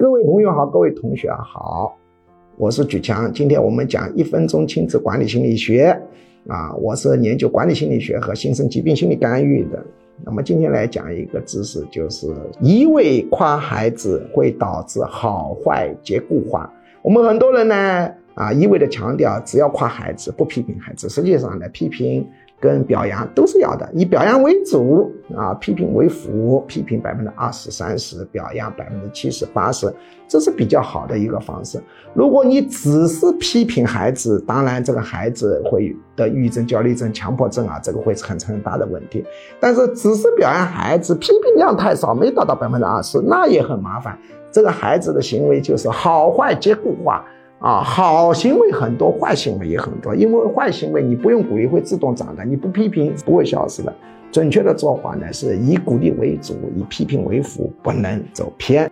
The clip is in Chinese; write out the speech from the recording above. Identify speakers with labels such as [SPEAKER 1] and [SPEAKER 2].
[SPEAKER 1] 各位朋友好，各位同学好，我是举强。今天我们讲一分钟亲子管理心理学啊，我是研究管理心理学和新生疾病心理干预的。那么今天来讲一个知识，就是一味夸孩子会导致好坏结固化。我们很多人呢啊，一味的强调只要夸孩子，不批评孩子，实际上呢批评。跟表扬都是要的，以表扬为主啊，批评为辅，批评百分之二十三十，表扬百分之七十八十，这是比较好的一个方式。如果你只是批评孩子，当然这个孩子会得抑郁症、焦虑症、强迫症啊，这个会很很大的问题。但是只是表扬孩子，批评量太少，没达到百分之二十，那也很麻烦。这个孩子的行为就是好坏皆固化。啊好行为很多，坏行为也很多。因为坏行为你不用鼓励会自动长的，你不批评不会消失的。准确的做法呢，是以鼓励为主，以批评为辅，不能走偏。